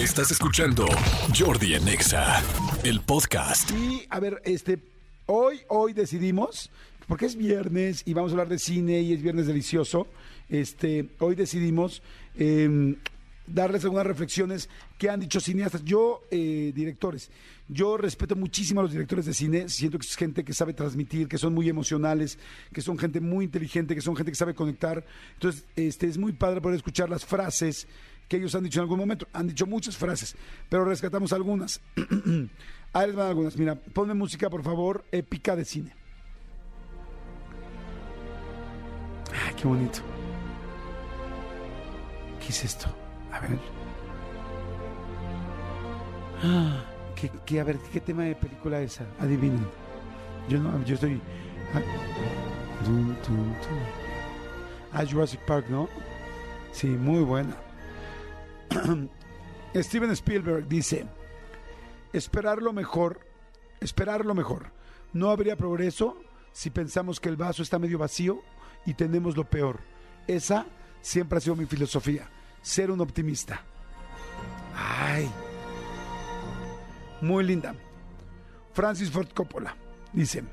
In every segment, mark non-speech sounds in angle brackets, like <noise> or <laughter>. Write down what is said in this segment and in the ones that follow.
Estás escuchando Jordi en Exa, el podcast. Y a ver, este, hoy, hoy decidimos, porque es viernes y vamos a hablar de cine y es viernes delicioso, este, hoy decidimos em, darles algunas reflexiones que han dicho cineastas. Yo, eh, directores, yo respeto muchísimo a los directores de cine, siento que es gente que sabe transmitir, que son muy emocionales, que son gente muy inteligente, que son gente que sabe conectar. Entonces, este, es muy padre poder escuchar las frases que ellos han dicho en algún momento. Han dicho muchas frases, pero rescatamos algunas. <clears throat> Ahí les van algunas. Mira, ponme música, por favor, épica de cine. Ay, qué bonito. ¿Qué es esto? A ver. Ah, ¿qué, qué- a ver, ¿qué tema de película es esa? Adivinen. Yo no, yo estoy. Ah. Ah, Jurassic Park, ¿no? Sí, muy buena. <clears throat> Steven Spielberg dice, esperar lo mejor, esperar lo mejor. No habría progreso si pensamos que el vaso está medio vacío y tenemos lo peor. Esa siempre ha sido mi filosofía, ser un optimista. Ay, muy linda. Francis Ford Coppola dice,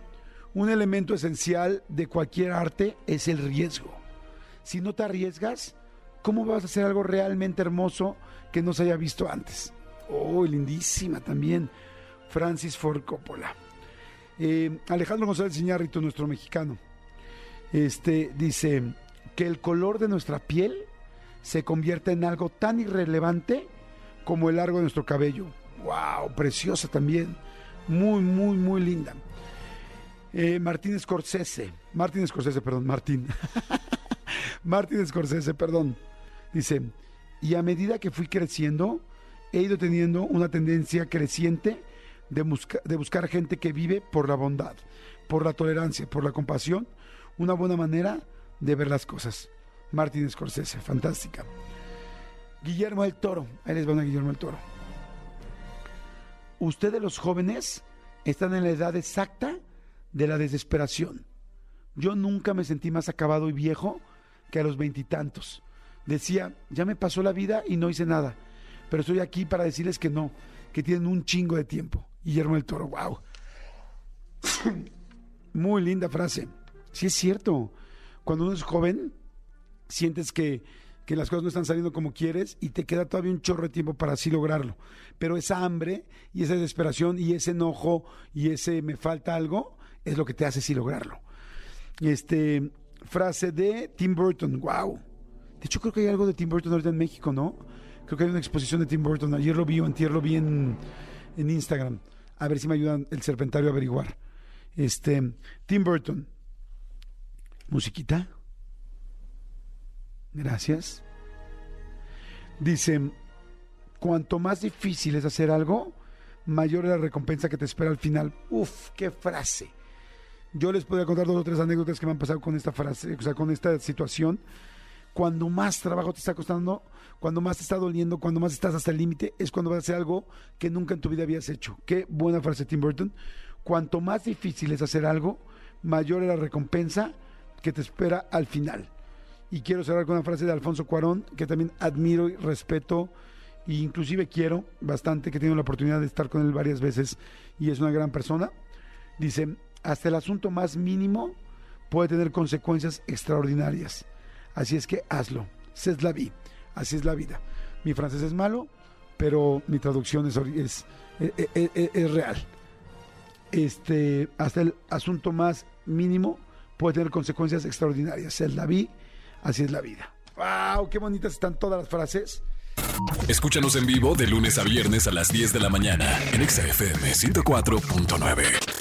un elemento esencial de cualquier arte es el riesgo. Si no te arriesgas, ¿cómo vas a hacer algo realmente hermoso que no se haya visto antes? Oh, lindísima también. Francis Ford Coppola. Eh, Alejandro González Iñárritu, nuestro mexicano, este, dice que el color de nuestra piel se convierte en algo tan irrelevante como el largo de nuestro cabello. ¡Wow! Preciosa también. Muy, muy, muy linda. Eh, Martín Scorsese. Martín Scorsese, perdón, Martín. <laughs> Martin Scorsese, perdón, dice, y a medida que fui creciendo, he ido teniendo una tendencia creciente de, de buscar gente que vive por la bondad, por la tolerancia, por la compasión, una buena manera de ver las cosas. Martin Scorsese, fantástica. Guillermo del Toro, ahí les van a Guillermo del Toro. Ustedes los jóvenes están en la edad exacta de la desesperación. Yo nunca me sentí más acabado y viejo que a los veintitantos. Decía, ya me pasó la vida y no hice nada, pero estoy aquí para decirles que no, que tienen un chingo de tiempo. Guillermo del Toro, wow. <clears throat> Muy linda frase. Sí es cierto. Cuando uno es joven, sientes que, que las cosas no están saliendo como quieres y te queda todavía un chorro de tiempo para así lograrlo. Pero esa hambre y esa desesperación y ese enojo y ese me falta algo es lo que te hace sí lograrlo. Este, frase de Tim Burton, wow. De hecho, creo que hay algo de Tim Burton ahorita en México, ¿no? Creo que hay una exposición de Tim Burton. Ayer lo vi, o antier lo vi en, en Instagram. A ver si me ayudan el serpentario a averiguar. Este, Tim Burton. Musiquita. Gracias. Dice, cuanto más difícil es hacer algo, mayor es la recompensa que te espera al final. Uf, qué frase. Yo les podría contar dos o tres anécdotas que me han pasado con esta frase, o sea, con esta situación. Cuando más trabajo te está costando, cuando más te está doliendo, cuando más estás hasta el límite, es cuando vas a hacer algo que nunca en tu vida habías hecho. Qué buena frase, Tim Burton. Cuanto más difícil es hacer algo, mayor es la recompensa que te espera al final. Y quiero cerrar con una frase de Alfonso Cuarón, que también admiro y respeto, e inclusive quiero bastante, que he tenido la oportunidad de estar con él varias veces, y es una gran persona. Dice, hasta el asunto más mínimo puede tener consecuencias extraordinarias. Así es que hazlo. C'est la vie. Así es la vida. Mi francés es malo, pero mi traducción es, es, es- es- es- es real. Este, hasta el asunto más mínimo puede tener consecuencias extraordinarias. C'est la vie. Así es la vida. ¡Wow! ¡Qué bonitas están todas las frases! Escúchanos en vivo de lunes a viernes a las 10 de la mañana en Exa FM 104.9.